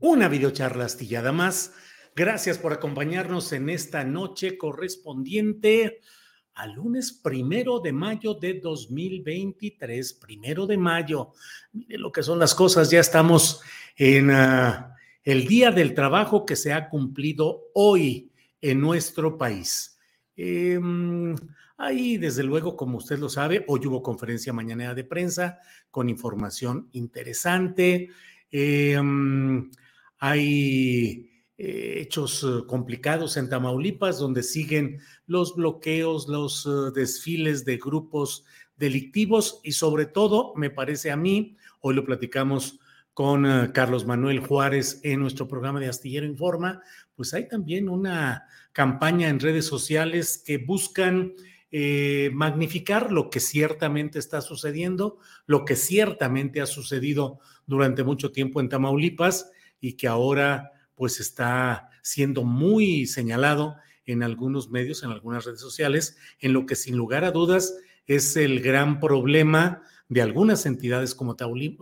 una videocharla astillada más. Gracias por acompañarnos en esta noche correspondiente al lunes primero de mayo de 2023. Primero de mayo. Mire lo que son las cosas. Ya estamos en uh, el Día del Trabajo que se ha cumplido hoy en nuestro país. Eh, ahí, desde luego, como usted lo sabe, hoy hubo conferencia mañanera de prensa con información interesante. Eh, hay eh, hechos eh, complicados en Tamaulipas, donde siguen los bloqueos, los uh, desfiles de grupos delictivos y sobre todo, me parece a mí, hoy lo platicamos con Carlos Manuel Juárez en nuestro programa de Astillero Informa, pues hay también una campaña en redes sociales que buscan eh, magnificar lo que ciertamente está sucediendo, lo que ciertamente ha sucedido durante mucho tiempo en Tamaulipas y que ahora pues está siendo muy señalado en algunos medios, en algunas redes sociales, en lo que sin lugar a dudas es el gran problema de algunas entidades como,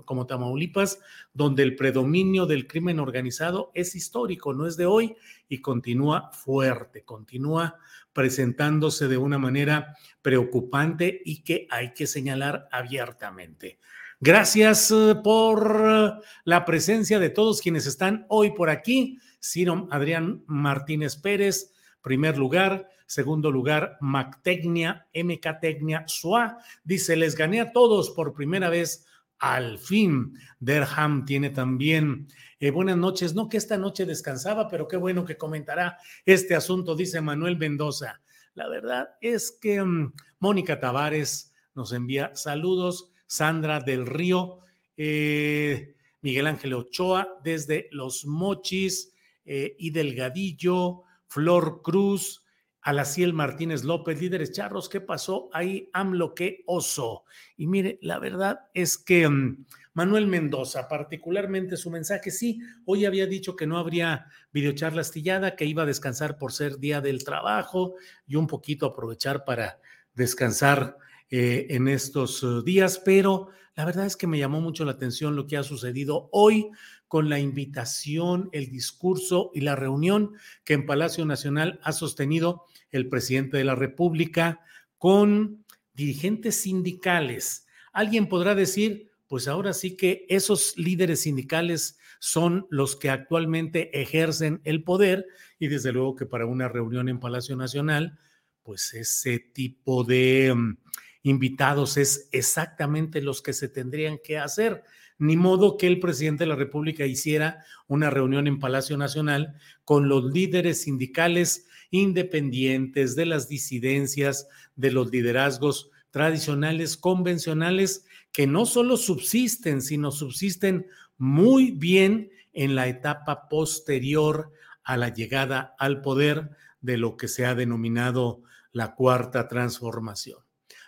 como Tamaulipas, donde el predominio del crimen organizado es histórico, no es de hoy y continúa fuerte, continúa presentándose de una manera preocupante y que hay que señalar abiertamente. Gracias eh, por la presencia de todos quienes están hoy por aquí. Ciro Adrián Martínez Pérez, primer lugar. Segundo lugar, Mactecnia, MK Tecnia, SUA. Dice, les gané a todos por primera vez. Al fin, Derham tiene también eh, buenas noches. No que esta noche descansaba, pero qué bueno que comentará este asunto, dice Manuel Mendoza. La verdad es que um, Mónica Tavares nos envía saludos. Sandra del Río, eh, Miguel Ángel Ochoa desde Los Mochis eh, y Delgadillo, Flor Cruz, Alaciel Martínez López, líderes charros, ¿qué pasó ahí? AMLO, qué oso. Y mire, la verdad es que um, Manuel Mendoza, particularmente su mensaje, sí, hoy había dicho que no habría videocharla astillada, que iba a descansar por ser día del trabajo y un poquito aprovechar para descansar eh, en estos uh, días, pero la verdad es que me llamó mucho la atención lo que ha sucedido hoy con la invitación, el discurso y la reunión que en Palacio Nacional ha sostenido el presidente de la República con dirigentes sindicales. Alguien podrá decir, pues ahora sí que esos líderes sindicales son los que actualmente ejercen el poder y desde luego que para una reunión en Palacio Nacional, pues ese tipo de um, invitados es exactamente los que se tendrían que hacer. Ni modo que el presidente de la República hiciera una reunión en Palacio Nacional con los líderes sindicales independientes de las disidencias, de los liderazgos tradicionales, convencionales, que no solo subsisten, sino subsisten muy bien en la etapa posterior a la llegada al poder de lo que se ha denominado la cuarta transformación.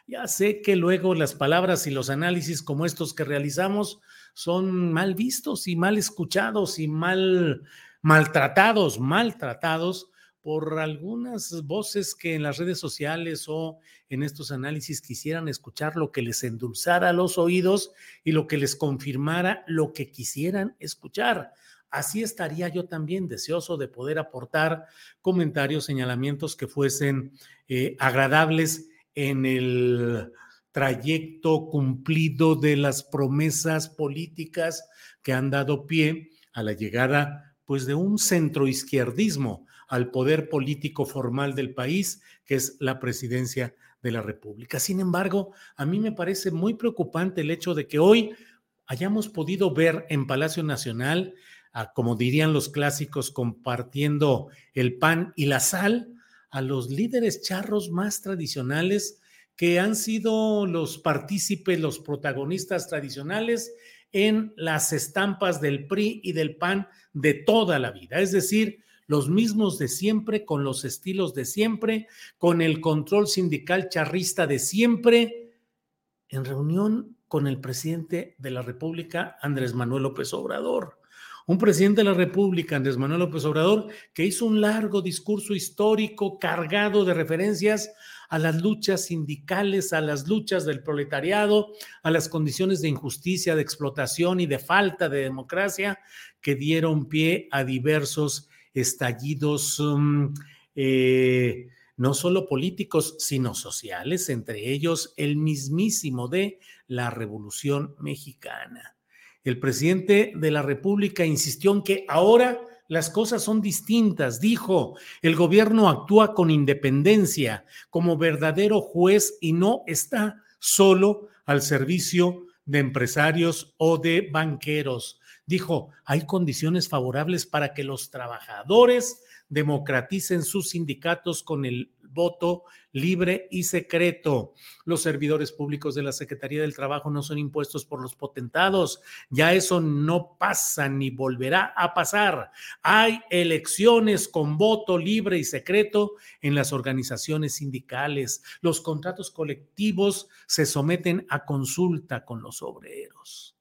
Ya sé que luego las palabras y los análisis como estos que realizamos son mal vistos y mal escuchados y mal maltratados, maltratados por algunas voces que en las redes sociales o en estos análisis quisieran escuchar lo que les endulzara los oídos y lo que les confirmara lo que quisieran escuchar. Así estaría yo también deseoso de poder aportar comentarios, señalamientos que fuesen eh, agradables en el trayecto cumplido de las promesas políticas que han dado pie a la llegada pues de un centroizquierdismo al poder político formal del país, que es la presidencia de la República. Sin embargo, a mí me parece muy preocupante el hecho de que hoy hayamos podido ver en Palacio Nacional, como dirían los clásicos, compartiendo el pan y la sal, a los líderes charros más tradicionales que han sido los partícipes, los protagonistas tradicionales en las estampas del PRI y del PAN de toda la vida. Es decir, los mismos de siempre, con los estilos de siempre, con el control sindical charrista de siempre, en reunión con el presidente de la República, Andrés Manuel López Obrador. Un presidente de la República, Andrés Manuel López Obrador, que hizo un largo discurso histórico cargado de referencias a las luchas sindicales, a las luchas del proletariado, a las condiciones de injusticia, de explotación y de falta de democracia que dieron pie a diversos estallidos um, eh, no solo políticos, sino sociales, entre ellos el mismísimo de la Revolución Mexicana. El presidente de la República insistió en que ahora las cosas son distintas. Dijo, el gobierno actúa con independencia como verdadero juez y no está solo al servicio de empresarios o de banqueros dijo, hay condiciones favorables para que los trabajadores democraticen sus sindicatos con el voto libre y secreto. Los servidores públicos de la Secretaría del Trabajo no son impuestos por los potentados. Ya eso no pasa ni volverá a pasar. Hay elecciones con voto libre y secreto en las organizaciones sindicales. Los contratos colectivos se someten a consulta con los obreros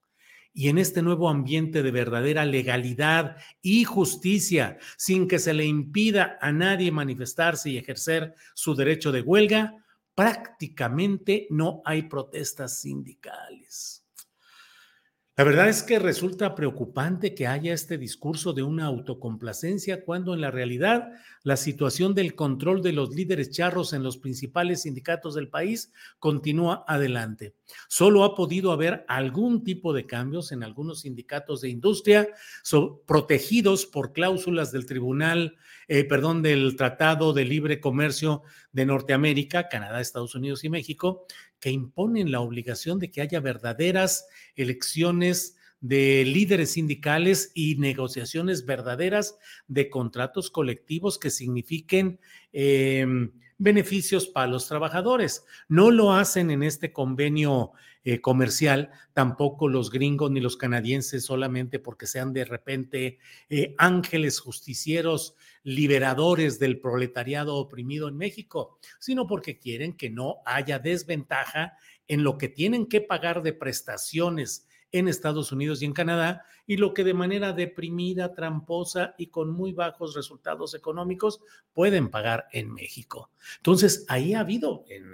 y en este nuevo ambiente de verdadera legalidad y justicia, sin que se le impida a nadie manifestarse y ejercer su derecho de huelga, prácticamente no hay protestas sindicales. La verdad es que resulta preocupante que haya este discurso de una autocomplacencia cuando en la realidad la situación del control de los líderes charros en los principales sindicatos del país continúa adelante. Solo ha podido haber algún tipo de cambios en algunos sindicatos de industria protegidos por cláusulas del Tribunal, eh, perdón, del Tratado de Libre Comercio de Norteamérica, Canadá, Estados Unidos y México, que imponen la obligación de que haya verdaderas elecciones de líderes sindicales y negociaciones verdaderas de contratos colectivos que signifiquen em, beneficios para los trabajadores. No lo hacen en este convenio eh, comercial, tampoco los gringos ni los canadienses solamente porque sean de repente eh, ángeles justicieros liberadores del proletariado oprimido en México, sino porque quieren que no haya desventaja en lo que tienen que pagar de prestaciones en Estados Unidos y en Canadá, y lo que de manera deprimida, tramposa y con muy bajos resultados económicos pueden pagar en México. Entonces, ahí ha habido en,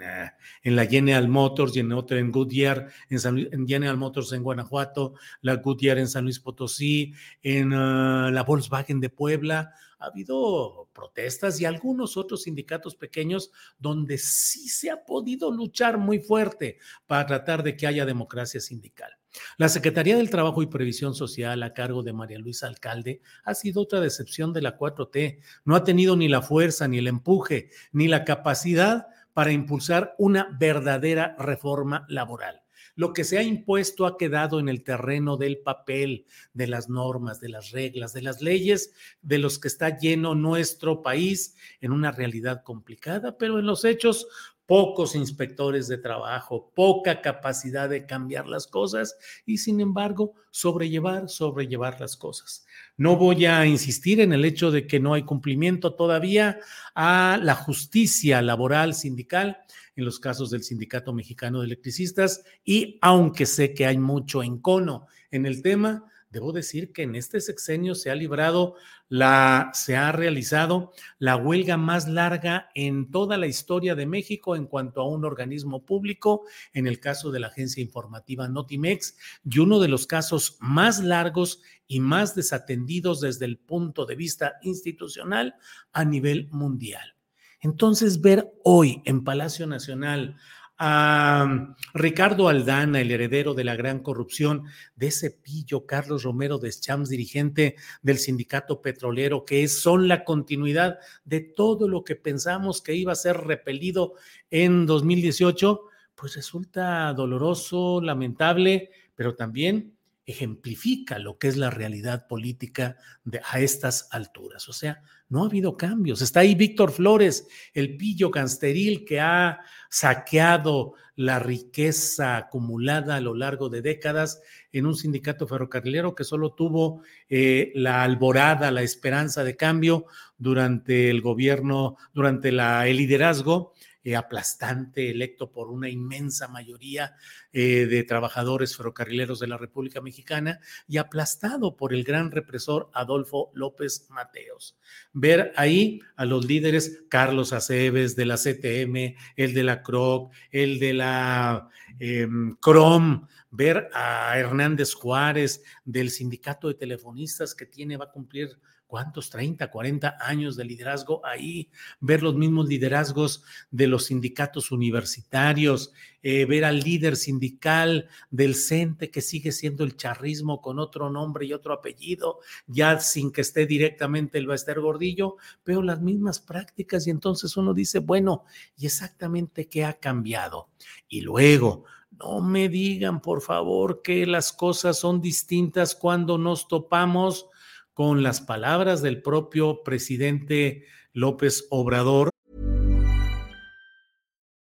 en la General Motors y en otra en Goodyear, en, General Motors en Guanajuato, la Goodyear en San Luis Potosí, en eh, la Volkswagen de Puebla, ha habido protestas y algunos otros sindicatos pequeños donde sí se ha podido luchar muy fuerte para tratar de que haya democracia sindical. La Secretaría del Trabajo y Previsión Social a cargo de María Luisa Alcalde ha sido otra decepción de la 4T. No ha tenido ni la fuerza, ni el empuje, ni la capacidad para impulsar una verdadera reforma laboral. Lo que se ha impuesto ha quedado en el terreno del papel, de las normas, de las reglas, de las leyes, de los que está lleno nuestro país en una realidad complicada, pero en los hechos pocos inspectores de trabajo, poca capacidad de cambiar las cosas y sin embargo sobrellevar, sobrellevar las cosas. No voy a insistir en el hecho de que no hay cumplimiento todavía a la justicia laboral sindical en los casos del Sindicato Mexicano de Electricistas y aunque sé que hay mucho encono en el tema, debo decir que en este sexenio se ha librado la, se ha realizado la huelga más larga en toda la historia de México en cuanto a un organismo público, en el caso de la agencia informativa Notimex, y uno de los casos más largos y más desatendidos desde el punto de vista institucional a nivel mundial. Entonces, ver hoy en Palacio Nacional a Ricardo Aldana, el heredero de la gran corrupción, de ese pillo Carlos Romero de Champs, dirigente del sindicato petrolero, que son la continuidad de todo lo que pensamos que iba a ser repelido en 2018, pues resulta doloroso, lamentable, pero también ejemplifica lo que es la realidad política de, a estas alturas. O sea, no ha habido cambios. Está ahí Víctor Flores, el pillo cansteril que ha saqueado la riqueza acumulada a lo largo de décadas en un sindicato ferrocarrilero que solo tuvo eh, la alborada, la esperanza de cambio durante el gobierno, durante la, el liderazgo eh, aplastante, electo por una inmensa mayoría eh, de trabajadores ferrocarrileros de la República Mexicana y aplastado por el gran represor Adolfo López Mateos. Ver ahí a los líderes Carlos Aceves de la CTM, el de la CROC, el de la em, CROM, ver a Hernández Juárez del sindicato de telefonistas que tiene, va a cumplir ¿cuántos? 30, 40 años de liderazgo ahí, ver los mismos liderazgos de los sindicatos universitarios, eh, ver al líder sindical del CENTE que sigue siendo el charrismo con otro nombre y otro apellido, ya sin que esté directamente el Baester Gordillo, veo las mismas prácticas y entonces uno dice, bueno, ¿y exactamente qué ha cambiado? Y luego, no me digan, por favor, que las cosas son distintas cuando nos topamos con las palabras del propio presidente López Obrador.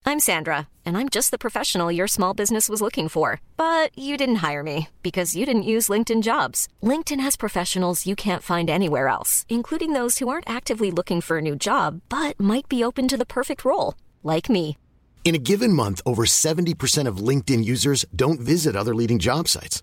I'm Sandra, and I'm just the professional your small business was looking for. But you didn't hire me because you didn't use LinkedIn jobs. LinkedIn has professionals you can't find anywhere else, including those who aren't actively looking for a new job, but might be open to the perfect role, like me. In a given month, over 70% of LinkedIn users don't visit other leading job sites.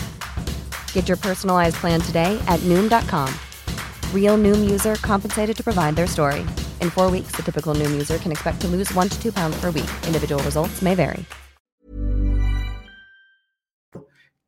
Get your personalized plan today at noom.com. Real noom user compensated to provide their story. In four weeks, the typical noom user can expect to lose one to two pounds per week. Individual results may vary.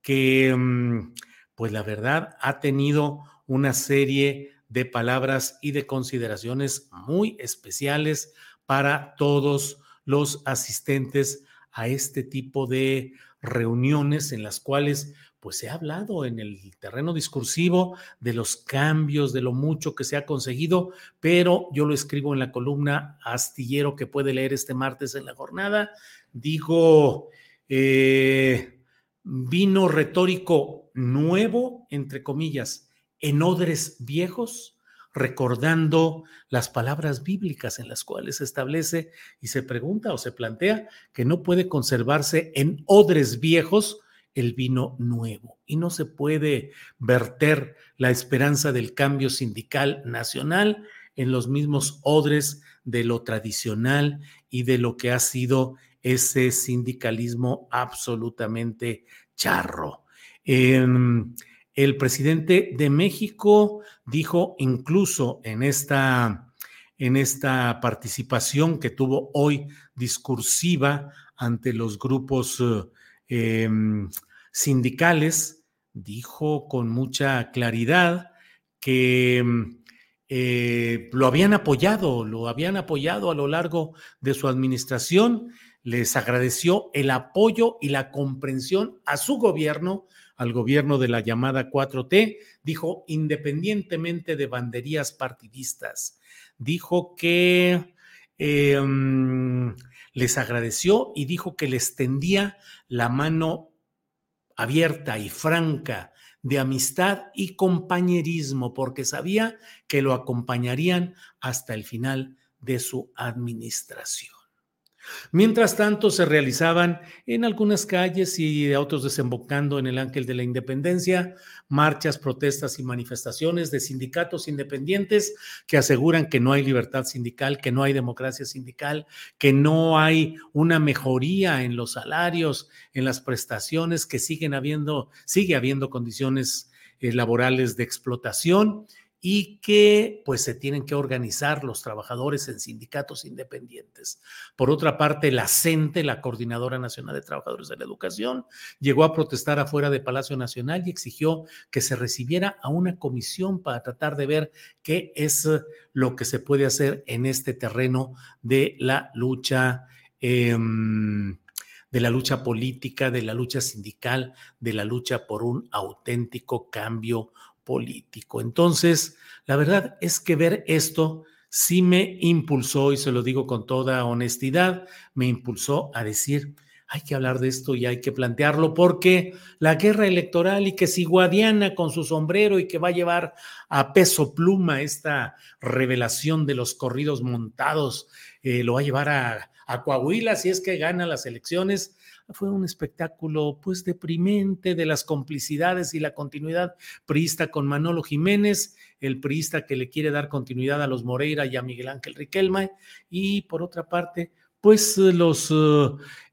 Que, mm, pues la verdad, ha tenido una serie de palabras y de consideraciones muy especiales para todos los asistentes a este tipo de reuniones en las cuales pues se ha hablado en el terreno discursivo de los cambios, de lo mucho que se ha conseguido, pero yo lo escribo en la columna astillero que puede leer este martes en la jornada. Digo, eh, vino retórico nuevo, entre comillas, en odres viejos, recordando las palabras bíblicas en las cuales se establece y se pregunta o se plantea que no puede conservarse en odres viejos el vino nuevo y no se puede verter la esperanza del cambio sindical nacional en los mismos odres de lo tradicional y de lo que ha sido ese sindicalismo absolutamente charro. Em, el presidente de México dijo incluso en esta, en esta participación que tuvo hoy discursiva ante los grupos Em, sindicales, dijo con mucha claridad que em, eh, lo habían apoyado, lo habían apoyado a lo largo de su administración, les agradeció el apoyo y la comprensión a su gobierno, al gobierno de la llamada 4T, dijo, independientemente de banderías partidistas, dijo que em, les agradeció y dijo que les tendía la mano abierta y franca de amistad y compañerismo, porque sabía que lo acompañarían hasta el final de su administración. Mientras tanto, se realizaban en algunas calles y de autos desembocando en el Ángel de la Independencia marchas, protestas y manifestaciones de sindicatos independientes que aseguran que no hay libertad sindical, que no hay democracia sindical, que no hay una mejoría en los salarios, en las prestaciones, que siguen habiendo, sigue habiendo condiciones eh, laborales de explotación y que pues se tienen que organizar los trabajadores en sindicatos independientes. Por otra parte, la CENTE, la Coordinadora Nacional de Trabajadores de la Educación, llegó a protestar afuera de Palacio Nacional y exigió que se recibiera a una comisión para tratar de ver qué es lo que se puede hacer en este terreno de la lucha. Em, de la lucha política, de la lucha sindical, de la lucha por un auténtico cambio político. Entonces, la verdad es que ver esto sí me impulsó, y se lo digo con toda honestidad, me impulsó a decir, hay que hablar de esto y hay que plantearlo porque la guerra electoral y que si Guadiana con su sombrero y que va a llevar a peso pluma esta revelación de los corridos montados, eh, lo va a llevar a, a Coahuila si es que gana las elecciones, fue un espectáculo pues deprimente de las complicidades y la continuidad priista con Manolo Jiménez, el priista que le quiere dar continuidad a los Moreira y a Miguel Ángel Riquelme, y por otra parte, pues los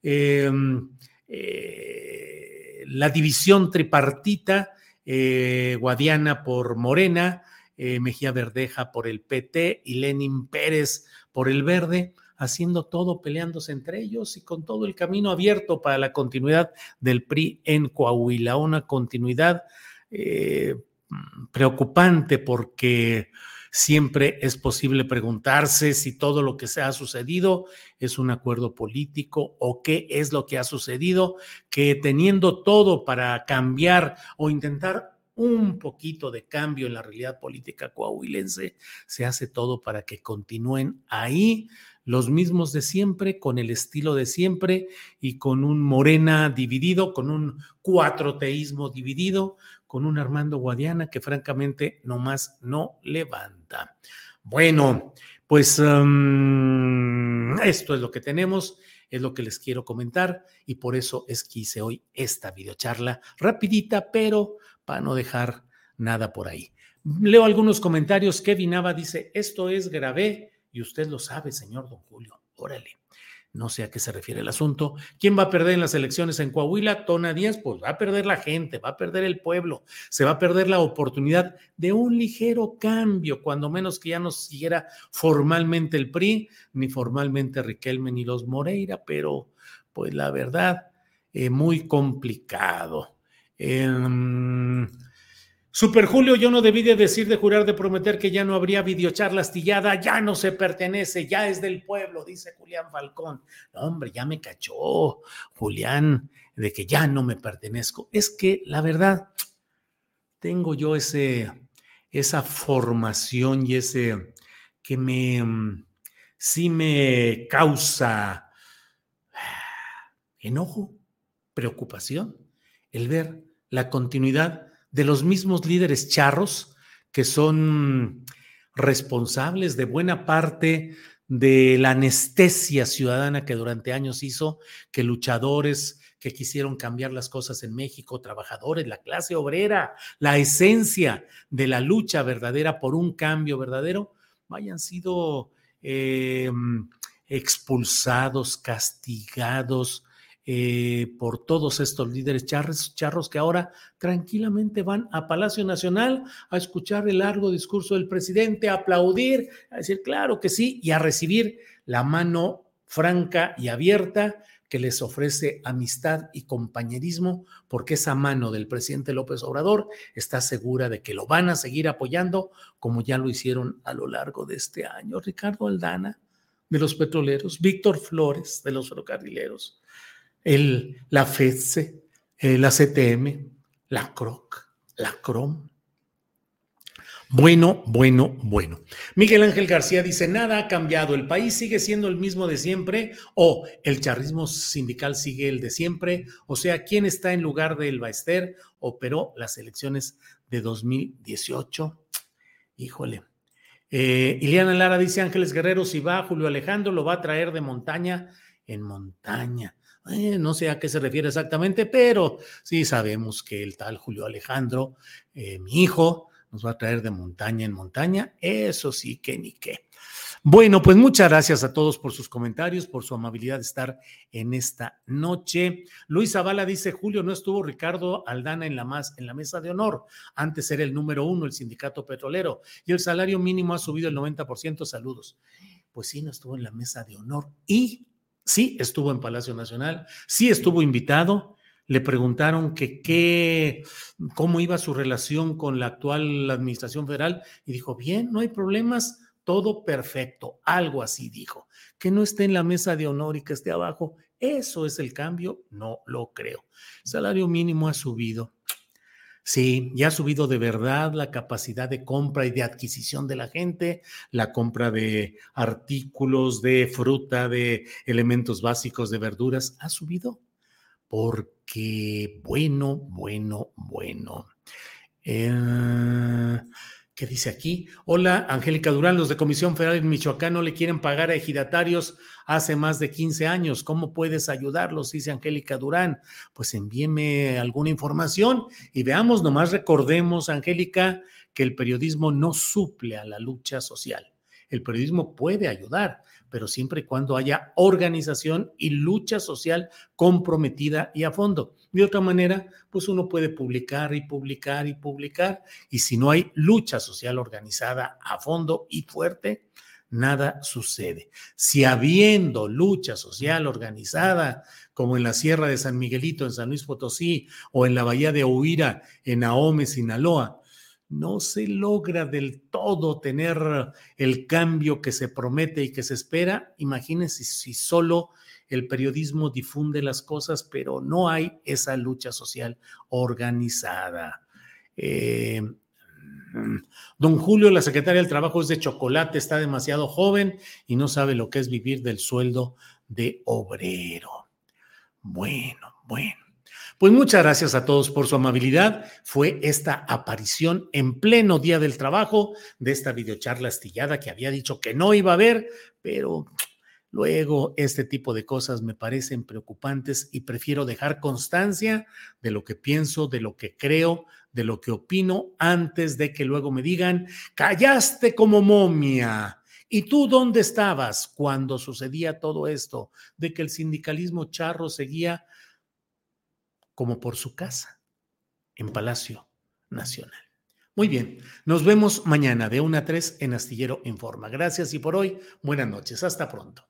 eh, em, eh, la división tripartita, eh, Guadiana por Morena, Mejía Verdeja por el PT y Lenin Pérez por el Verde haciendo todo, peleándose entre ellos y con todo el camino abierto para la continuidad del PRI en Coahuila, una continuidad eh, preocupante porque siempre es posible preguntarse si todo lo que se ha sucedido es un acuerdo político o qué es lo que ha sucedido, que teniendo todo para cambiar o intentar un poquito de cambio en la realidad política coahuilense, se hace todo para que continúen ahí los mismos de siempre, con el estilo de siempre y con un Morena dividido, con un cuatroteísmo dividido, con un Armando Guadiana que francamente nomás no levanta. Bueno, pues um, esto es lo que tenemos, es lo que les quiero comentar y por eso es que hice hoy esta videocharla rapidita, pero para no dejar nada por ahí. Leo algunos comentarios. Kevin Nava dice, esto es grave y usted lo sabe, señor don Julio. Órale. No sé a qué se refiere el asunto. ¿Quién va a perder en las elecciones en Coahuila? Tona Díaz, pues va a perder la gente, va a perder el pueblo, se va a perder la oportunidad de un ligero cambio, cuando menos que ya no siguiera formalmente el PRI, ni formalmente Riquelme ni los Moreira, pero pues la verdad, eh, muy complicado. Eh, Super Julio, yo no debí de decir, de jurar, de prometer que ya no habría videocharla astillada, ya no se pertenece, ya es del pueblo, dice Julián Falcón. hombre, ya me cachó Julián de que ya no me pertenezco. Es que la verdad, tengo yo ese, esa formación y ese que me, sí me causa enojo, preocupación, el ver la continuidad de los mismos líderes charros que son responsables de buena parte de la anestesia ciudadana que durante años hizo que luchadores que quisieron cambiar las cosas en México, trabajadores, la clase obrera, la esencia de la lucha verdadera por un cambio verdadero, hayan sido eh, expulsados, castigados, eh, por todos estos líderes charros, charros que ahora tranquilamente van a Palacio Nacional a escuchar el largo discurso del presidente, a aplaudir, a decir claro que sí y a recibir la mano franca y abierta que les ofrece amistad y compañerismo, porque esa mano del presidente López Obrador está segura de que lo van a seguir apoyando como ya lo hicieron a lo largo de este año. Ricardo Aldana, de los petroleros, Víctor Flores, de los ferrocarrileros, el, la FEDSE, eh, la CTM, la CROC, la CROM. Bueno, bueno, bueno. Miguel Ángel García dice, nada ha cambiado, el país sigue siendo el mismo de siempre o el charrismo sindical sigue el de siempre, o sea, ¿quién está en lugar de El Baester? Operó las elecciones de 2018. Híjole. Eh, Iliana Lara dice, Ángeles Guerrero, si va Julio Alejandro, lo va a traer de montaña en montaña. Eh, no sé a qué se refiere exactamente, pero sí sabemos que el tal Julio Alejandro, eh, mi hijo, nos va a traer de montaña en montaña, eso sí que ni qué. Bueno, pues muchas gracias a todos por sus comentarios, por su amabilidad de estar en esta noche. Luis Zavala dice, Julio, no estuvo Ricardo Aldana en la, más, en la mesa de honor. Antes era el número uno, el sindicato petrolero, y el salario mínimo ha subido el 90%. Saludos. Pues sí, no estuvo en la mesa de honor y sí estuvo en Palacio Nacional, sí estuvo invitado, le preguntaron que qué, cómo iba su relación con la actual administración federal y dijo, bien, no hay problemas, todo perfecto, algo así dijo. Que no esté en la mesa de honor y que esté abajo, eso es el cambio, no lo creo. salario mínimo ha subido. Sí, ya ha subido de verdad la capacidad de compra y de adquisición de la gente, la compra de artículos, de fruta, de elementos básicos, de verduras, ha subido porque, bueno, bueno, bueno. Eh, ¿Qué dice aquí? Hola, Angélica Durán, los de Comisión Federal en Michoacán no le quieren pagar a ejidatarios hace más de 15 años. ¿Cómo puedes ayudarlos? Dice Angélica Durán. Pues envíeme alguna información y veamos, nomás recordemos, Angélica, que el periodismo no suple a la lucha social. El periodismo puede ayudar, pero siempre y cuando haya organización y lucha social comprometida y a fondo. De otra manera, pues uno puede publicar y publicar y publicar, y si no hay lucha social organizada a fondo y fuerte, nada sucede. Si habiendo lucha social organizada, como en la Sierra de San Miguelito, en San Luis Potosí, o en la Bahía de Huira, en Ahome, Sinaloa, no se logra del todo tener el cambio que se promete y que se espera. Imagínense si solo el periodismo difunde las cosas, pero no hay esa lucha social organizada. Eh, don Julio, la secretaria del Trabajo es de chocolate, está demasiado joven y no sabe lo que es vivir del sueldo de obrero. Bueno, bueno. Pues muchas gracias a todos por su amabilidad. Fue esta aparición en pleno día del trabajo de esta videocharla astillada que había dicho que no iba a haber, pero luego este tipo de cosas me parecen preocupantes y prefiero dejar constancia de lo que pienso, de lo que creo, de lo que opino antes de que luego me digan, callaste como momia. ¿Y tú dónde estabas cuando sucedía todo esto? De que el sindicalismo charro seguía como por su casa, en Palacio Nacional. Muy bien, nos vemos mañana de 1 a 3 en Astillero Informa. Gracias y por hoy, buenas noches. Hasta pronto.